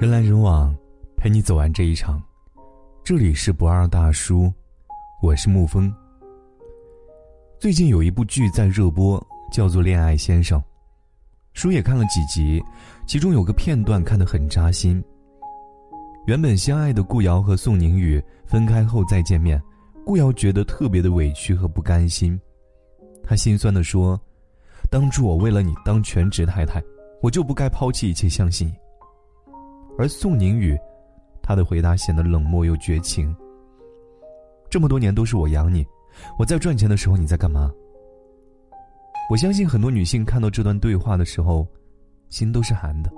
人来人往，陪你走完这一场。这里是不二大叔，我是沐风。最近有一部剧在热播，叫做《恋爱先生》，书也看了几集，其中有个片段看得很扎心。原本相爱的顾瑶和宋宁宇分开后再见面，顾瑶觉得特别的委屈和不甘心，她心酸的说：“当初我为了你当全职太太，我就不该抛弃一切相信你。”而宋宁宇，他的回答显得冷漠又绝情。这么多年都是我养你，我在赚钱的时候你在干嘛？我相信很多女性看到这段对话的时候，心都是寒的。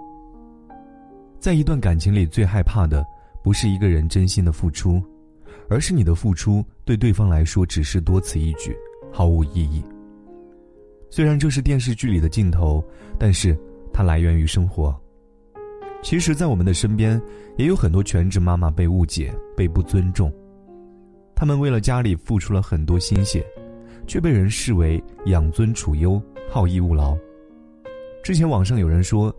在一段感情里，最害怕的不是一个人真心的付出，而是你的付出对对方来说只是多此一举，毫无意义。虽然这是电视剧里的镜头，但是它来源于生活。其实，在我们的身边，也有很多全职妈妈被误解、被不尊重。他们为了家里付出了很多心血，却被人视为养尊处优、好逸恶劳。之前网上有人说：“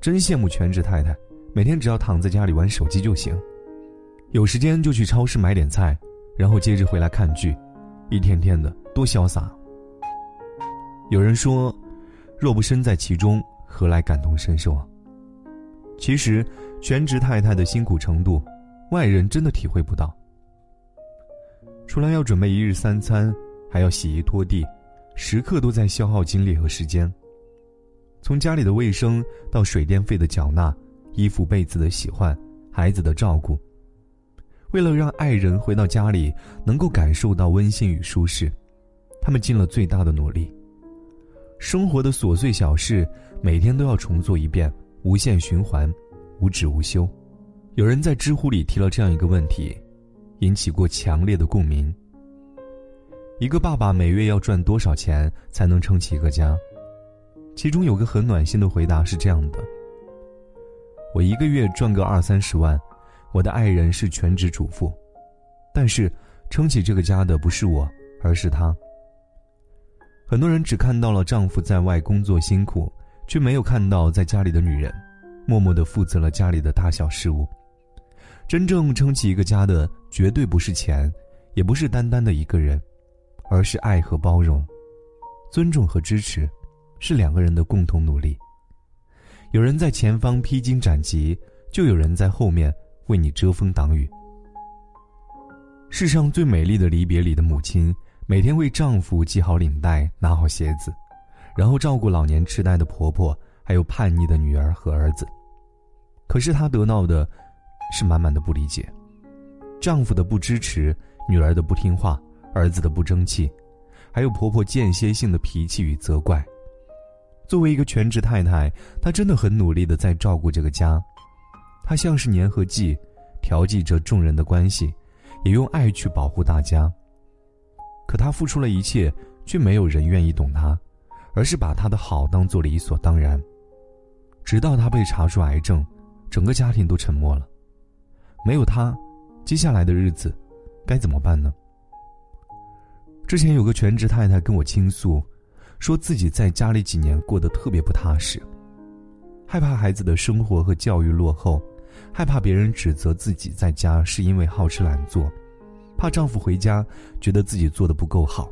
真羡慕全职太太，每天只要躺在家里玩手机就行，有时间就去超市买点菜，然后接着回来看剧，一天天的多潇洒。”有人说：“若不身在其中，何来感同身受啊？”其实，全职太太的辛苦程度，外人真的体会不到。除了要准备一日三餐，还要洗衣拖地，时刻都在消耗精力和时间。从家里的卫生到水电费的缴纳，衣服被子的洗换，孩子的照顾，为了让爱人回到家里能够感受到温馨与舒适，他们尽了最大的努力。生活的琐碎小事，每天都要重做一遍。无限循环，无止无休。有人在知乎里提了这样一个问题，引起过强烈的共鸣。一个爸爸每月要赚多少钱才能撑起一个家？其中有个很暖心的回答是这样的：我一个月赚个二三十万，我的爱人是全职主妇，但是撑起这个家的不是我，而是他。很多人只看到了丈夫在外工作辛苦。却没有看到在家里的女人，默默的负责了家里的大小事务。真正撑起一个家的，绝对不是钱，也不是单单的一个人，而是爱和包容，尊重和支持，是两个人的共同努力。有人在前方披荆斩棘，就有人在后面为你遮风挡雨。世上最美丽的离别里的母亲，每天为丈夫系好领带，拿好鞋子。然后照顾老年痴呆的婆婆，还有叛逆的女儿和儿子。可是她得到的，是满满的不理解，丈夫的不支持，女儿的不听话，儿子的不争气，还有婆婆间歇性的脾气与责怪。作为一个全职太太，她真的很努力的在照顾这个家，她像是粘合剂，调剂着众人的关系，也用爱去保护大家。可她付出了一切，却没有人愿意懂她。而是把他的好当做理所当然，直到他被查出癌症，整个家庭都沉默了。没有他，接下来的日子该怎么办呢？之前有个全职太太跟我倾诉，说自己在家里几年过得特别不踏实，害怕孩子的生活和教育落后，害怕别人指责自己在家是因为好吃懒做，怕丈夫回家觉得自己做的不够好。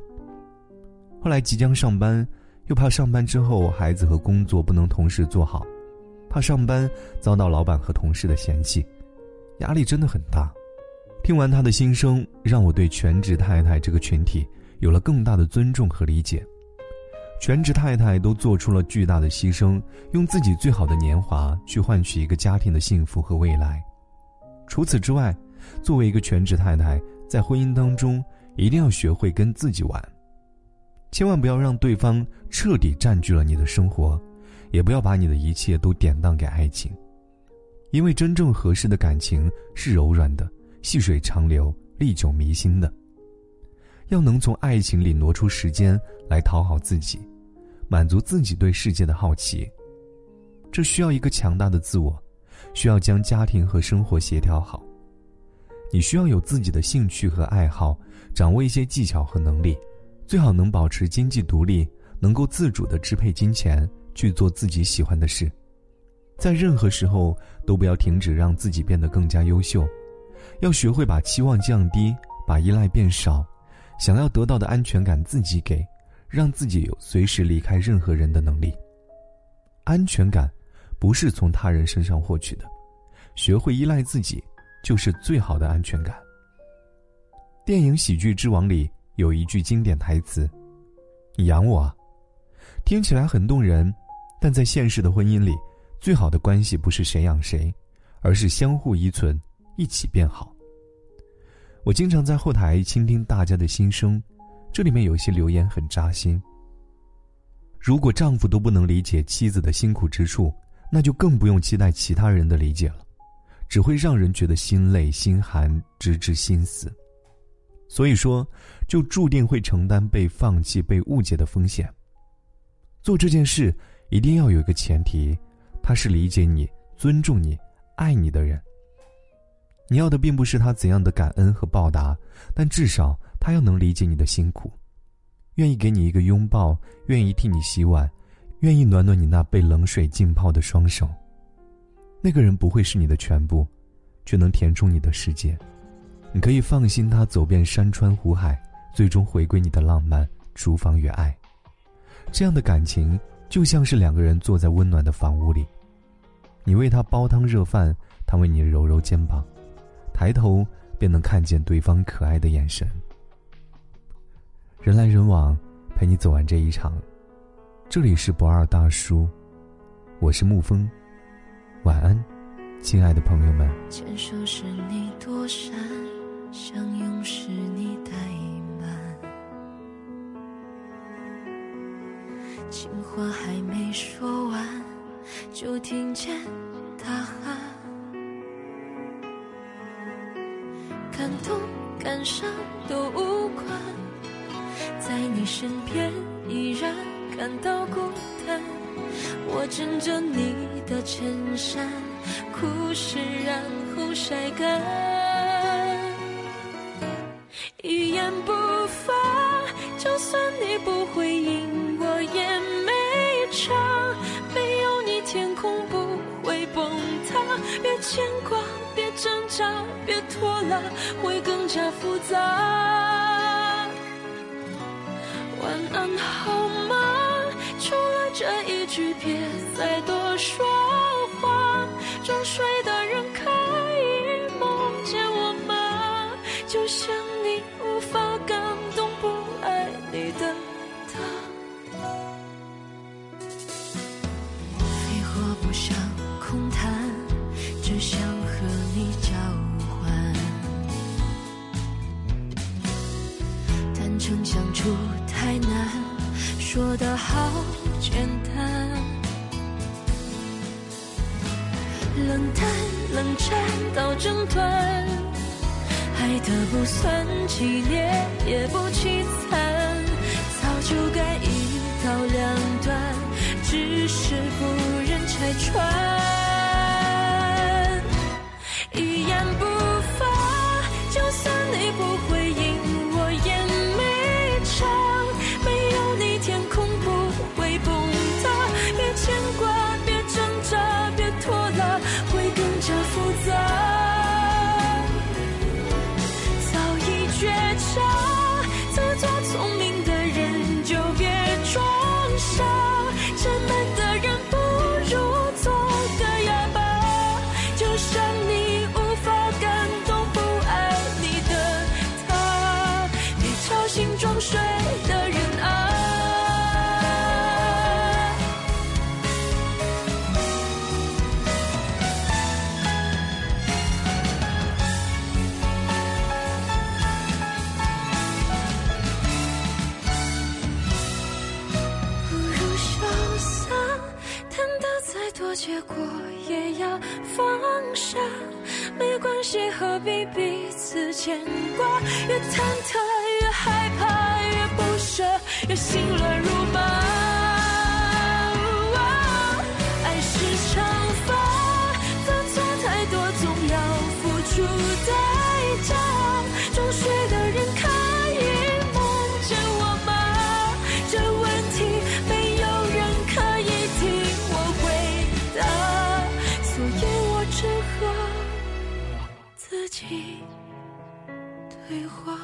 后来即将上班。又怕上班之后孩子和工作不能同时做好，怕上班遭到老板和同事的嫌弃，压力真的很大。听完他的心声，让我对全职太太这个群体有了更大的尊重和理解。全职太太都做出了巨大的牺牲，用自己最好的年华去换取一个家庭的幸福和未来。除此之外，作为一个全职太太，在婚姻当中一定要学会跟自己玩。千万不要让对方彻底占据了你的生活，也不要把你的一切都典当给爱情，因为真正合适的感情是柔软的、细水长流、历久弥新的。要能从爱情里挪出时间来讨好自己，满足自己对世界的好奇，这需要一个强大的自我，需要将家庭和生活协调好。你需要有自己的兴趣和爱好，掌握一些技巧和能力。最好能保持经济独立，能够自主的支配金钱去做自己喜欢的事，在任何时候都不要停止让自己变得更加优秀，要学会把期望降低，把依赖变少，想要得到的安全感自己给，让自己有随时离开任何人的能力。安全感不是从他人身上获取的，学会依赖自己就是最好的安全感。电影《喜剧之王》里有一句经典台词：“你养我啊。”听起来很动人，但在现实的婚姻里，最好的关系不是谁养谁，而是相互依存，一起变好。我经常在后台倾听大家的心声，这里面有些留言很扎心。如果丈夫都不能理解妻子的辛苦之处，那就更不用期待其他人的理解了，只会让人觉得心累心寒，直至心死。所以说，就注定会承担被放弃、被误解的风险。做这件事一定要有一个前提，他是理解你、尊重你、爱你的人。你要的并不是他怎样的感恩和报答，但至少他要能理解你的辛苦，愿意给你一个拥抱，愿意替你洗碗，愿意暖暖你那被冷水浸泡的双手。那个人不会是你的全部，却能填充你的世界。你可以放心，他走遍山川湖海，最终回归你的浪漫、厨房与爱。这样的感情就像是两个人坐在温暖的房屋里，你为他煲汤热饭，他为你揉揉肩膀，抬头便能看见对方可爱的眼神。人来人往，陪你走完这一场。这里是不二大叔，我是沐风，晚安，亲爱的朋友们。牵手是你躲闪。相拥时你怠慢，情话还没说完，就听见大喊。感动感伤都无关，在你身边依然感到孤单。我枕着你的衬衫，哭湿然后晒干。一言不发，就算你不回应，别牵挂，别挣扎，别拖拉，会更加复杂。晚安，好吗？除了这一句，别再多说话。装睡好简单。冷淡冷战到争端，爱的不算激烈，也不凄惨，早就该一刀两断，只是不忍拆穿。下，没关系，何必彼此牵挂？越忐忑，己退化。